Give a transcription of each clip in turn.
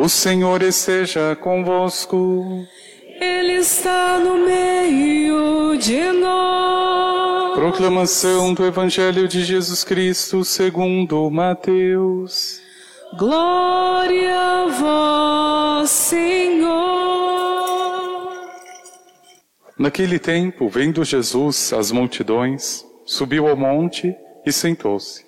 O Senhor esteja convosco. Ele está no meio de nós. Proclamação do Evangelho de Jesus Cristo segundo Mateus. Glória a vós, Senhor. Naquele tempo, vendo Jesus as multidões, subiu ao monte e sentou-se.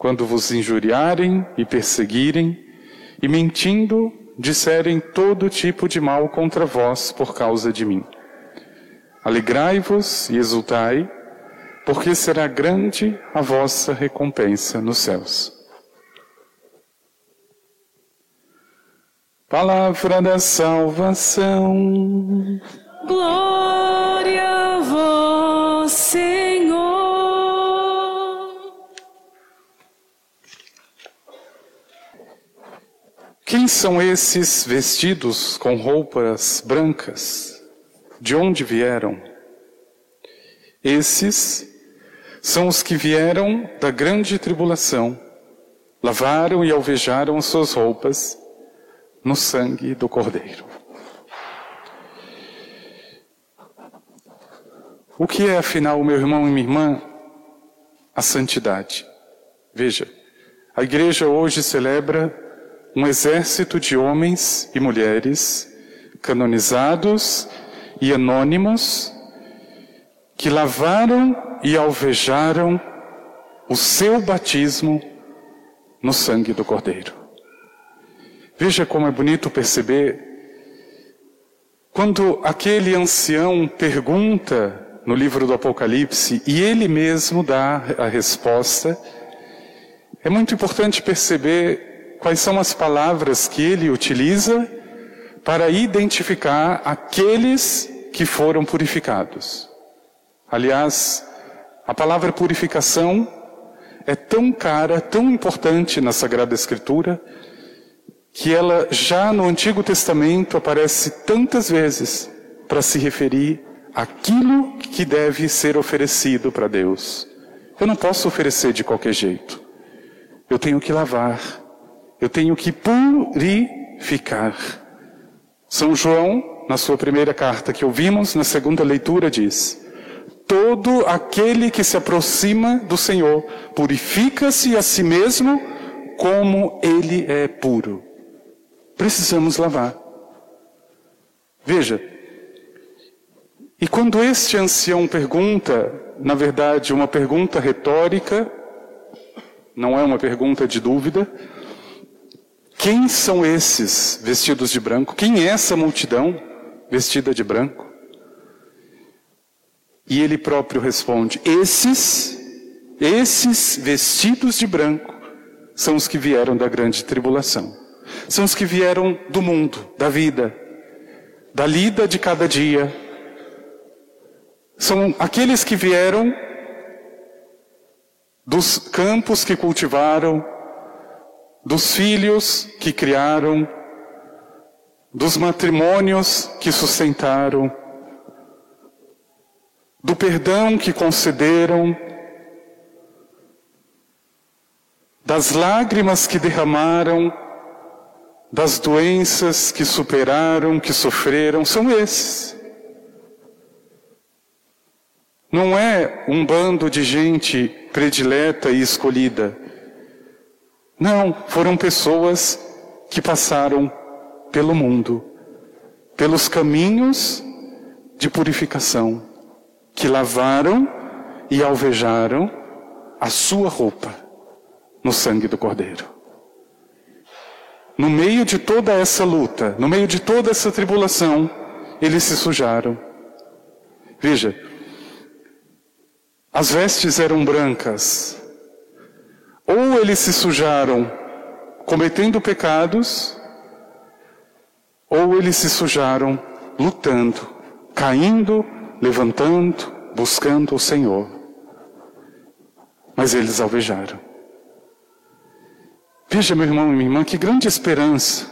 quando vos injuriarem e perseguirem, e mentindo, disserem todo tipo de mal contra vós por causa de mim. Alegrai-vos e exultai, porque será grande a vossa recompensa nos céus. Palavra da salvação. Glória a vós. Quem são esses vestidos com roupas brancas? De onde vieram? Esses são os que vieram da grande tribulação, lavaram e alvejaram as suas roupas no sangue do Cordeiro. O que é, afinal, meu irmão e minha irmã, a santidade? Veja, a igreja hoje celebra um exército de homens e mulheres canonizados e anônimos que lavaram e alvejaram o seu batismo no sangue do Cordeiro. Veja como é bonito perceber quando aquele ancião pergunta no livro do Apocalipse e ele mesmo dá a resposta, é muito importante perceber quais são as palavras que ele utiliza para identificar aqueles que foram purificados. Aliás, a palavra purificação é tão cara, tão importante na Sagrada Escritura, que ela já no Antigo Testamento aparece tantas vezes para se referir àquilo que deve ser oferecido para Deus. Eu não posso oferecer de qualquer jeito. Eu tenho que lavar, eu tenho que purificar. São João, na sua primeira carta que ouvimos, na segunda leitura, diz: Todo aquele que se aproxima do Senhor purifica-se a si mesmo como ele é puro. Precisamos lavar. Veja, e quando este ancião pergunta, na verdade, uma pergunta retórica, não é uma pergunta de dúvida, quem são esses vestidos de branco? Quem é essa multidão vestida de branco? E ele próprio responde: Esses, esses vestidos de branco são os que vieram da grande tribulação. São os que vieram do mundo, da vida, da lida de cada dia. São aqueles que vieram dos campos que cultivaram, dos filhos que criaram, dos matrimônios que sustentaram, do perdão que concederam, das lágrimas que derramaram, das doenças que superaram, que sofreram, são esses. Não é um bando de gente predileta e escolhida. Não, foram pessoas que passaram pelo mundo, pelos caminhos de purificação, que lavaram e alvejaram a sua roupa no sangue do Cordeiro. No meio de toda essa luta, no meio de toda essa tribulação, eles se sujaram. Veja, as vestes eram brancas. Ou eles se sujaram cometendo pecados, ou eles se sujaram lutando, caindo, levantando, buscando o Senhor. Mas eles alvejaram. Veja, meu irmão e minha irmã, que grande esperança,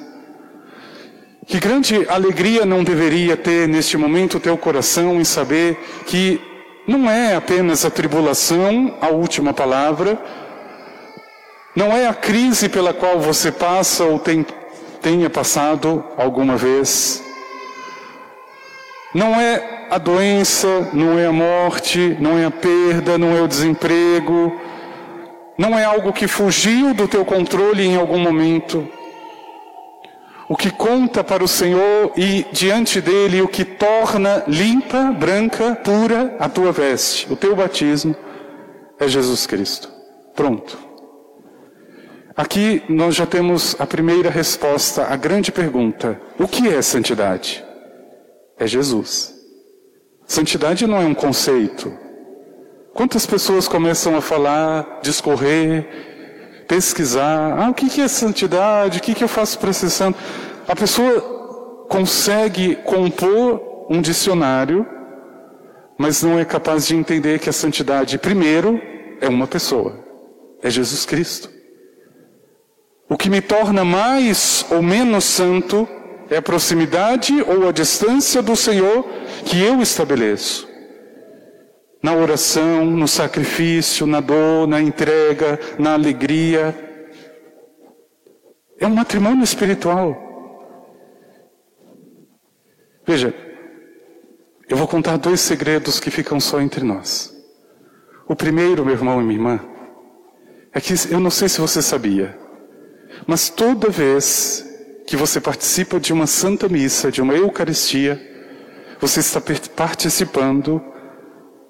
que grande alegria não deveria ter neste momento o teu coração em saber que não é apenas a tribulação a última palavra, não é a crise pela qual você passa ou tem, tenha passado alguma vez. Não é a doença, não é a morte, não é a perda, não é o desemprego, não é algo que fugiu do teu controle em algum momento. O que conta para o Senhor e diante dele o que torna limpa, branca, pura a tua veste, o teu batismo, é Jesus Cristo. Pronto. Aqui nós já temos a primeira resposta à grande pergunta: o que é santidade? É Jesus. Santidade não é um conceito. Quantas pessoas começam a falar, discorrer, pesquisar: ah, o que é santidade? O que eu faço para ser santo? A pessoa consegue compor um dicionário, mas não é capaz de entender que a santidade, primeiro, é uma pessoa, é Jesus Cristo. O que me torna mais ou menos santo é a proximidade ou a distância do Senhor que eu estabeleço. Na oração, no sacrifício, na dor, na entrega, na alegria. É um matrimônio espiritual. Veja, eu vou contar dois segredos que ficam só entre nós. O primeiro, meu irmão e minha irmã, é que eu não sei se você sabia, mas toda vez que você participa de uma santa missa, de uma Eucaristia, você está participando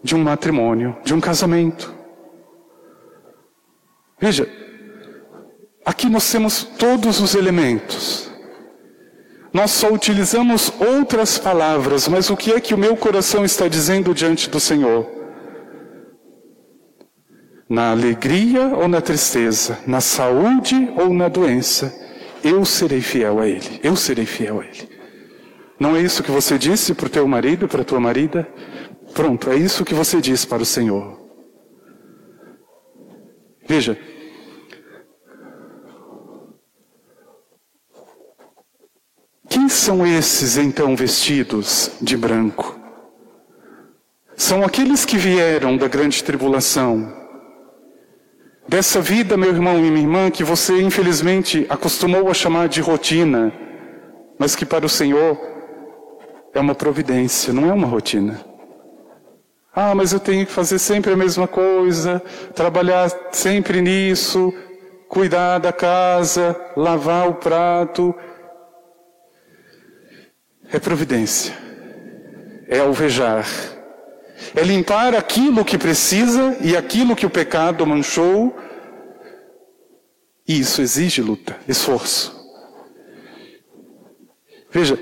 de um matrimônio, de um casamento. Veja, aqui nós temos todos os elementos. Nós só utilizamos outras palavras, mas o que é que o meu coração está dizendo diante do Senhor? Na alegria ou na tristeza, na saúde ou na doença, eu serei fiel a Ele. Eu serei fiel a Ele. Não é isso que você disse para o teu marido, para a tua marida? Pronto, é isso que você diz para o Senhor. Veja, quem são esses então vestidos de branco? São aqueles que vieram da grande tribulação, dessa vida, meu irmão e minha irmã, que você infelizmente acostumou a chamar de rotina, mas que para o Senhor é uma providência, não é uma rotina. Ah, mas eu tenho que fazer sempre a mesma coisa, trabalhar sempre nisso, cuidar da casa, lavar o prato. É providência, é alvejar é limpar aquilo que precisa e aquilo que o pecado manchou. E isso exige luta, esforço. Veja,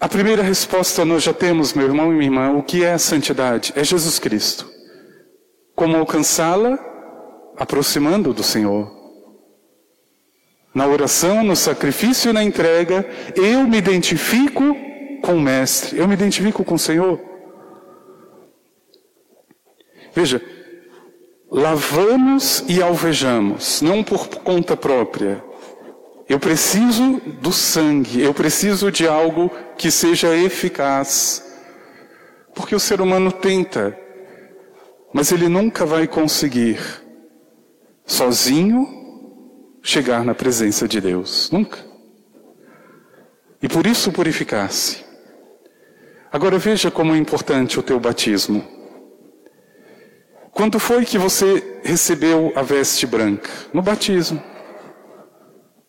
a primeira resposta nós já temos, meu irmão e minha irmã, o que é a santidade? É Jesus Cristo. Como alcançá-la? Aproximando do Senhor. Na oração, no sacrifício e na entrega, eu me identifico com o Mestre, eu me identifico com o Senhor. Veja, lavamos e alvejamos, não por conta própria. Eu preciso do sangue, eu preciso de algo que seja eficaz. Porque o ser humano tenta, mas ele nunca vai conseguir sozinho chegar na presença de Deus. Nunca. E por isso purificar-se. Agora veja como é importante o teu batismo. Quando foi que você recebeu a veste branca? No batismo.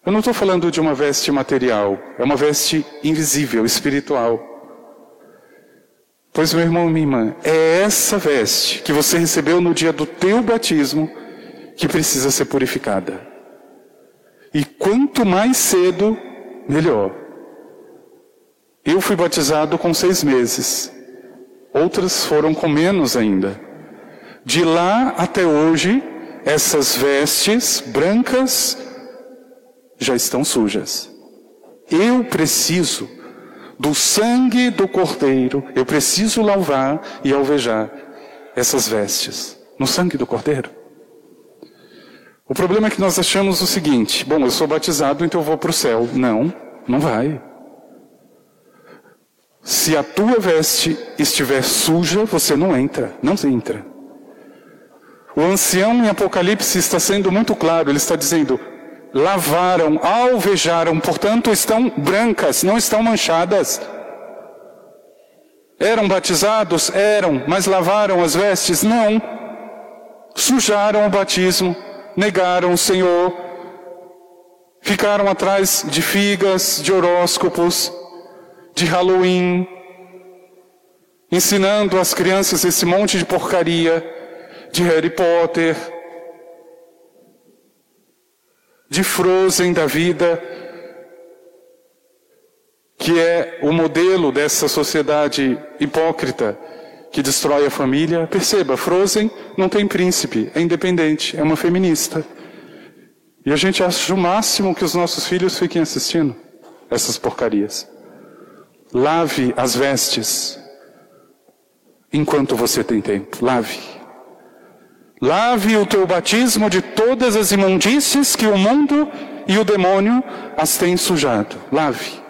Eu não estou falando de uma veste material, é uma veste invisível, espiritual. Pois, meu irmão, minha irmã, é essa veste que você recebeu no dia do teu batismo que precisa ser purificada. E quanto mais cedo, melhor. Eu fui batizado com seis meses. Outras foram com menos ainda. De lá até hoje, essas vestes brancas já estão sujas. Eu preciso do sangue do Cordeiro, eu preciso lavar e alvejar essas vestes no sangue do Cordeiro. O problema é que nós achamos o seguinte: bom, eu sou batizado, então eu vou para o céu. Não, não vai. Se a tua veste estiver suja, você não entra, não entra. O ancião em Apocalipse está sendo muito claro, ele está dizendo: lavaram, alvejaram, portanto estão brancas, não estão manchadas. Eram batizados? Eram, mas lavaram as vestes? Não. Sujaram o batismo, negaram o Senhor, ficaram atrás de figas, de horóscopos, de Halloween, ensinando às crianças esse monte de porcaria de Harry Potter, de Frozen da vida, que é o modelo dessa sociedade hipócrita que destrói a família. Perceba, Frozen não tem príncipe, é independente, é uma feminista. E a gente acha o máximo que os nossos filhos fiquem assistindo essas porcarias. Lave as vestes enquanto você tem tempo. Lave. Lave o teu batismo de todas as imundícies que o mundo e o demônio as têm sujado. Lave.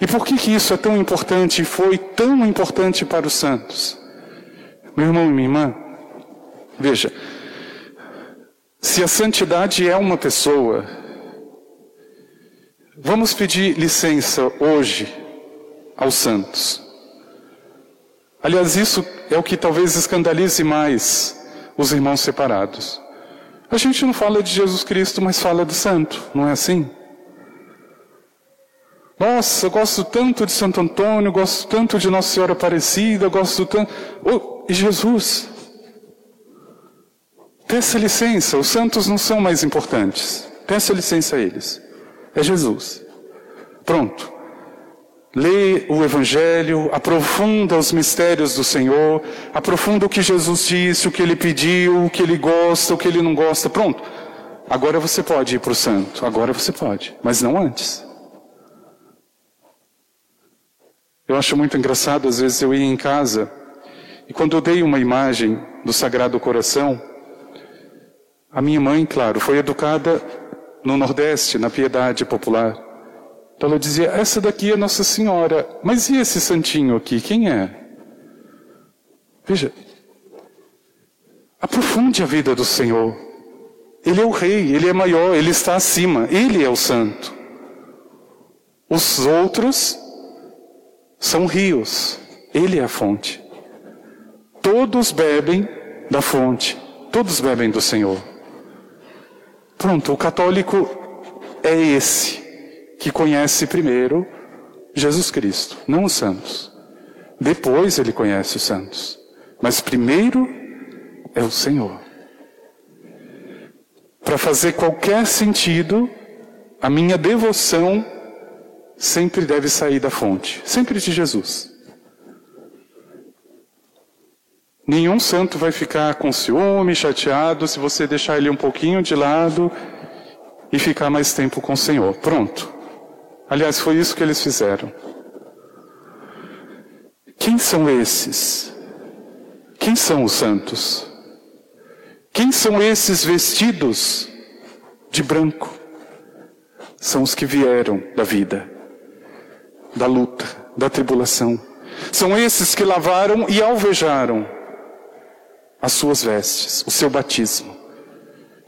E por que, que isso é tão importante e foi tão importante para os santos? Meu irmão e minha irmã, veja, se a santidade é uma pessoa, Vamos pedir licença hoje aos santos. Aliás, isso é o que talvez escandalize mais os irmãos separados. A gente não fala de Jesus Cristo, mas fala do santo, não é assim? Nossa, eu gosto tanto de Santo Antônio, gosto tanto de Nossa Senhora Aparecida, gosto tanto. Oh, e Jesus? Peça licença, os santos não são mais importantes. Peça licença a eles. É Jesus. Pronto. Lê o Evangelho, aprofunda os mistérios do Senhor, aprofunda o que Jesus disse, o que ele pediu, o que ele gosta, o que ele não gosta. Pronto. Agora você pode ir para o santo. Agora você pode, mas não antes. Eu acho muito engraçado, às vezes eu ia em casa e quando eu dei uma imagem do Sagrado Coração, a minha mãe, claro, foi educada no Nordeste, na piedade popular. Então ela dizia: Essa daqui é Nossa Senhora. Mas e esse santinho aqui? Quem é? Veja, aprofunde a vida do Senhor. Ele é o Rei, ele é maior, ele está acima, ele é o Santo. Os outros são rios, ele é a fonte. Todos bebem da fonte, todos bebem do Senhor. Pronto, o católico é esse que conhece primeiro Jesus Cristo, não os santos. Depois ele conhece os santos. Mas primeiro é o Senhor. Para fazer qualquer sentido, a minha devoção sempre deve sair da fonte, sempre de Jesus. Nenhum santo vai ficar com ciúme, chateado, se você deixar ele um pouquinho de lado e ficar mais tempo com o Senhor. Pronto. Aliás, foi isso que eles fizeram. Quem são esses? Quem são os santos? Quem são esses vestidos de branco? São os que vieram da vida, da luta, da tribulação. São esses que lavaram e alvejaram as suas vestes, o seu batismo,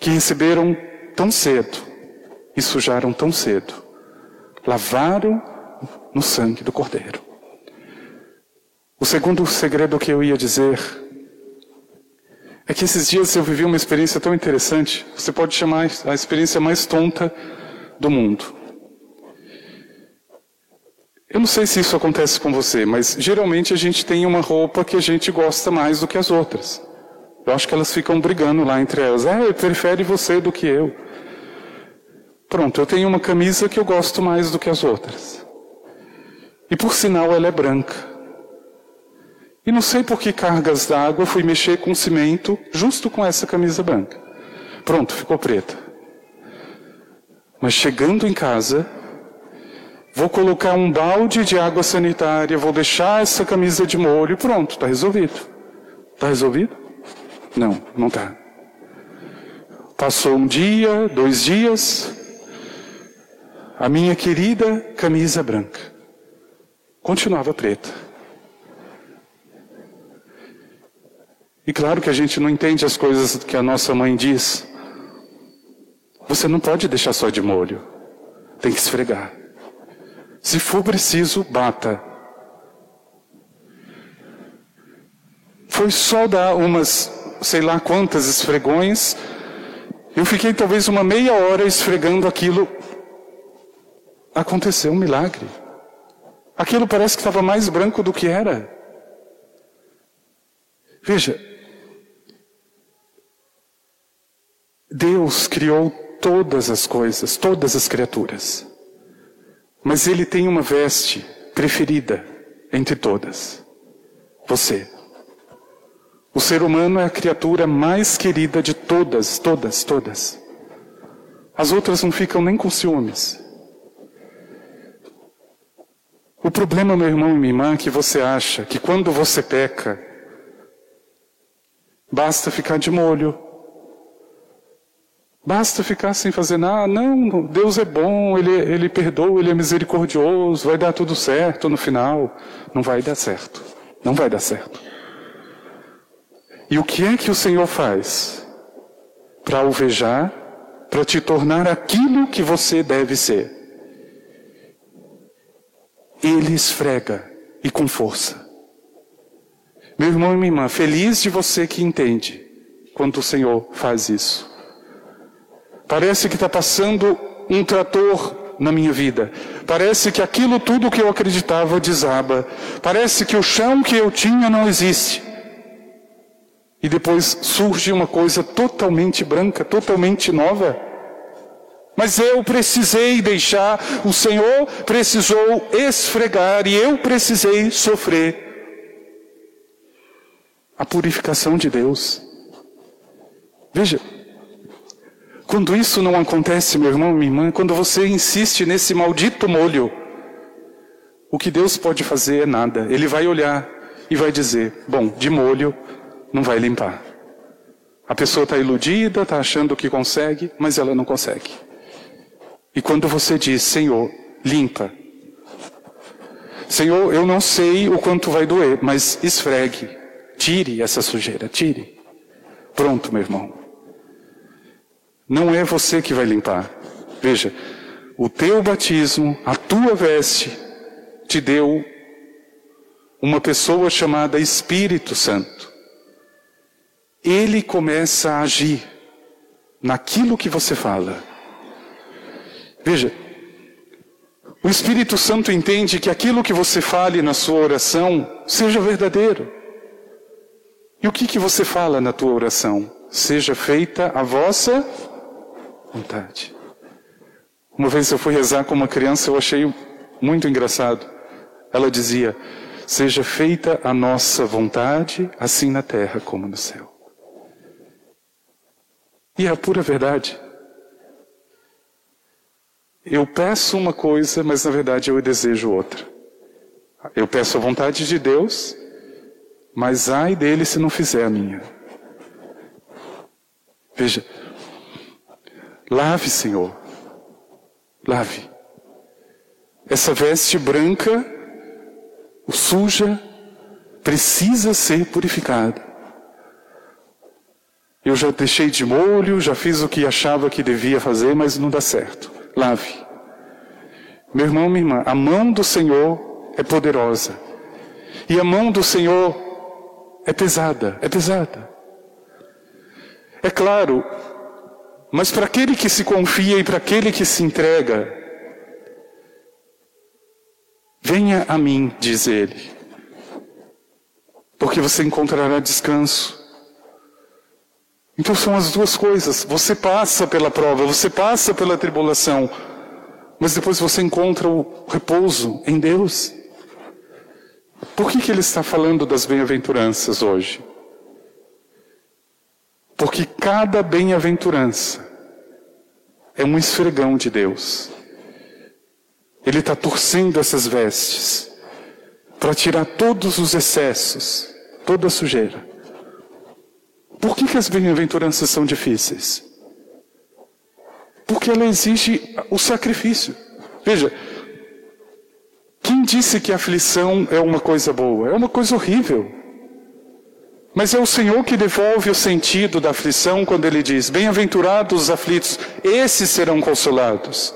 que receberam tão cedo e sujaram tão cedo, lavaram no sangue do Cordeiro. O segundo segredo que eu ia dizer É que esses dias eu vivi uma experiência tão interessante, você pode chamar a experiência mais tonta do mundo. Eu não sei se isso acontece com você, mas geralmente a gente tem uma roupa que a gente gosta mais do que as outras. Eu acho que elas ficam brigando lá entre elas. Ah, eu prefere você do que eu. Pronto, eu tenho uma camisa que eu gosto mais do que as outras. E por sinal ela é branca. E não sei por que cargas d'água fui mexer com cimento justo com essa camisa branca. Pronto, ficou preta. Mas chegando em casa, vou colocar um balde de água sanitária, vou deixar essa camisa de molho e pronto, está resolvido. Está resolvido? Não, não está. Passou um dia, dois dias, a minha querida camisa branca continuava preta. E claro que a gente não entende as coisas que a nossa mãe diz. Você não pode deixar só de molho. Tem que esfregar. Se for preciso, bata. Foi só dar umas, sei lá quantas esfregões. Eu fiquei talvez uma meia hora esfregando aquilo aconteceu um milagre. Aquilo parece que estava mais branco do que era. Veja, Deus criou todas as coisas, todas as criaturas. Mas Ele tem uma veste preferida entre todas: você. O ser humano é a criatura mais querida de todas, todas, todas. As outras não ficam nem com ciúmes. O problema, meu irmão e minha irmã, é que você acha que quando você peca, basta ficar de molho. Basta ficar sem fazer nada. Não, Deus é bom, Ele, Ele perdoa, Ele é misericordioso, vai dar tudo certo no final. Não vai dar certo. Não vai dar certo. E o que é que o Senhor faz? Para alvejar, para te tornar aquilo que você deve ser ele esfrega e com força. Meu irmão e minha irmã, feliz de você que entende quando o Senhor faz isso. Parece que está passando um trator na minha vida. Parece que aquilo tudo que eu acreditava desaba. Parece que o chão que eu tinha não existe. E depois surge uma coisa totalmente branca, totalmente nova. Mas eu precisei deixar, o Senhor precisou esfregar e eu precisei sofrer a purificação de Deus. Veja, quando isso não acontece, meu irmão, minha irmã, quando você insiste nesse maldito molho, o que Deus pode fazer é nada. Ele vai olhar e vai dizer: bom, de molho não vai limpar. A pessoa está iludida, está achando que consegue, mas ela não consegue. E quando você diz, Senhor, limpa. Senhor, eu não sei o quanto vai doer, mas esfregue. Tire essa sujeira, tire. Pronto, meu irmão. Não é você que vai limpar. Veja, o teu batismo, a tua veste, te deu uma pessoa chamada Espírito Santo. Ele começa a agir naquilo que você fala. Veja, o Espírito Santo entende que aquilo que você fale na sua oração seja verdadeiro. E o que, que você fala na tua oração? Seja feita a vossa vontade. Uma vez eu fui rezar com uma criança, eu achei muito engraçado. Ela dizia: Seja feita a nossa vontade, assim na terra como no céu. E é a pura verdade. Eu peço uma coisa, mas na verdade eu desejo outra. Eu peço a vontade de Deus, mas ai dele se não fizer a minha. Veja, lave, Senhor, lave. Essa veste branca, suja, precisa ser purificada. Eu já deixei de molho, já fiz o que achava que devia fazer, mas não dá certo lave. Meu irmão, minha irmã, a mão do Senhor é poderosa. E a mão do Senhor é pesada, é pesada. É claro, mas para aquele que se confia e para aquele que se entrega, venha a mim, diz ele, porque você encontrará descanso. Então são as duas coisas. Você passa pela prova, você passa pela tribulação, mas depois você encontra o repouso em Deus. Por que, que ele está falando das bem-aventuranças hoje? Porque cada bem-aventurança é um esfregão de Deus. Ele está torcendo essas vestes para tirar todos os excessos, toda a sujeira. Por que, que as bem-aventuranças são difíceis? Porque ela exige o sacrifício. Veja, quem disse que a aflição é uma coisa boa? É uma coisa horrível. Mas é o Senhor que devolve o sentido da aflição quando ele diz: Bem-aventurados os aflitos, esses serão consolados.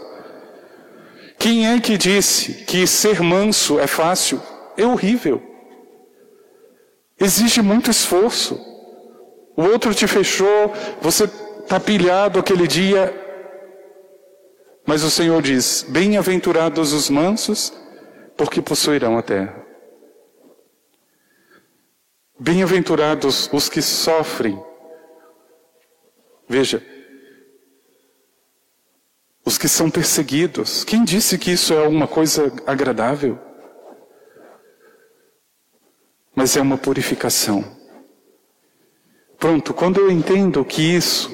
Quem é que disse que ser manso é fácil? É horrível. Exige muito esforço. O outro te fechou, você está pilhado aquele dia. Mas o Senhor diz: Bem-aventurados os mansos, porque possuirão a terra. Bem-aventurados os que sofrem. Veja, os que são perseguidos. Quem disse que isso é uma coisa agradável? Mas é uma purificação. Pronto, quando eu entendo que isso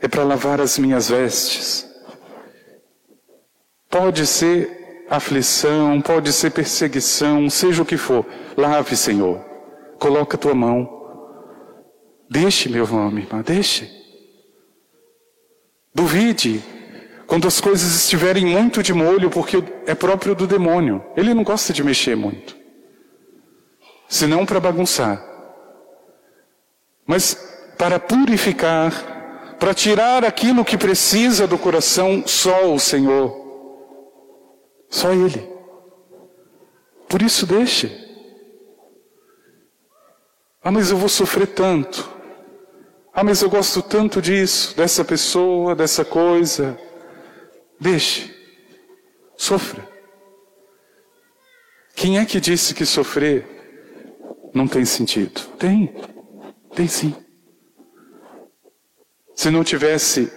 é para lavar as minhas vestes, pode ser aflição, pode ser perseguição, seja o que for, lave, Senhor. Coloca tua mão. Deixe, meu irmão, minha irmã, deixe. Duvide quando as coisas estiverem muito de molho, porque é próprio do demônio. Ele não gosta de mexer muito. Senão para bagunçar. Mas para purificar, para tirar aquilo que precisa do coração, só o Senhor. Só Ele. Por isso deixe. Ah, mas eu vou sofrer tanto. Ah, mas eu gosto tanto disso, dessa pessoa, dessa coisa. Deixe. Sofra. Quem é que disse que sofrer não tem sentido? Tem. Tem sim. Se não tivesse,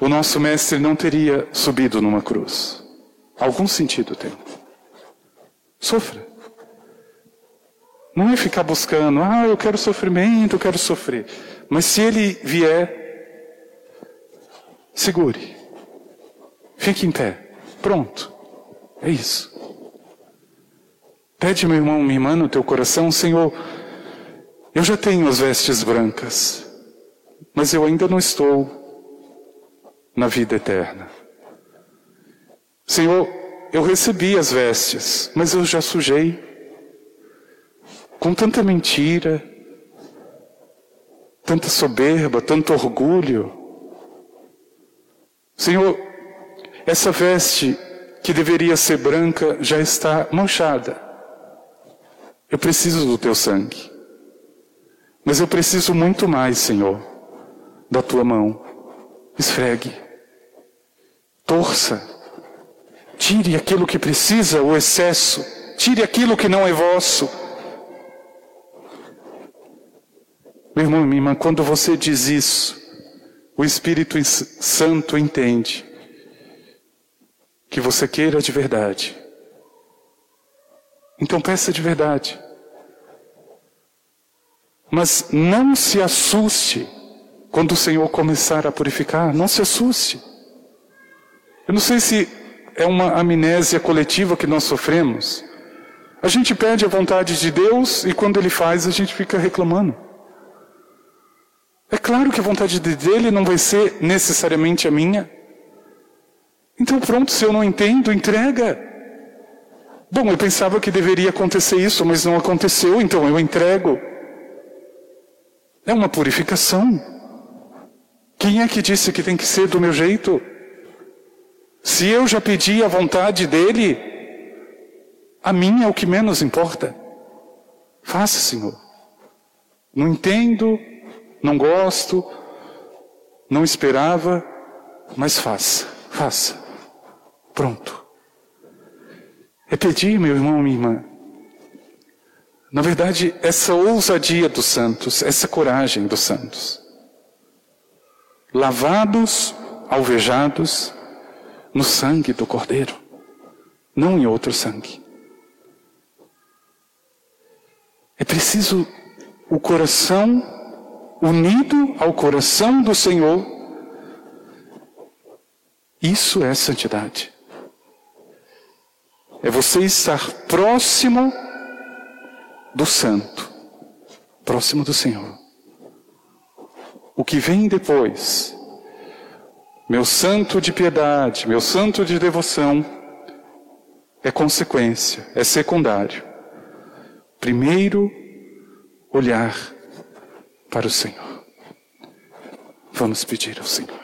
o nosso mestre não teria subido numa cruz. Algum sentido tem. Sofra. Não é ficar buscando, ah, eu quero sofrimento, eu quero sofrer. Mas se ele vier, segure. Fique em pé. Pronto. É isso. Pede, meu irmão, minha irmã, no teu coração, Senhor, eu já tenho as vestes brancas, mas eu ainda não estou na vida eterna. Senhor, eu recebi as vestes, mas eu já sujei com tanta mentira, tanta soberba, tanto orgulho. Senhor, essa veste que deveria ser branca já está manchada. Eu preciso do teu sangue. Mas eu preciso muito mais, Senhor, da tua mão. Esfregue. Torça. Tire aquilo que precisa, o excesso. Tire aquilo que não é vosso. Meu irmão, minha irmã, quando você diz isso, o Espírito Santo entende que você queira de verdade. Então peça de verdade. Mas não se assuste quando o Senhor começar a purificar, não se assuste. Eu não sei se é uma amnésia coletiva que nós sofremos. A gente pede a vontade de Deus e quando Ele faz a gente fica reclamando. É claro que a vontade dele não vai ser necessariamente a minha. Então, pronto, se eu não entendo, entrega. Bom, eu pensava que deveria acontecer isso, mas não aconteceu, então eu entrego. É uma purificação. Quem é que disse que tem que ser do meu jeito? Se eu já pedi a vontade dele, a minha é o que menos importa. Faça, Senhor. Não entendo, não gosto, não esperava, mas faça, faça. Pronto. É pedir, meu irmão, minha irmã. Na verdade, essa ousadia dos santos, essa coragem dos santos. Lavados, alvejados no sangue do Cordeiro, não em outro sangue. É preciso o coração unido ao coração do Senhor. Isso é santidade. É você estar próximo do Santo, próximo do Senhor. O que vem depois, meu santo de piedade, meu santo de devoção, é consequência, é secundário. Primeiro, olhar para o Senhor. Vamos pedir ao Senhor.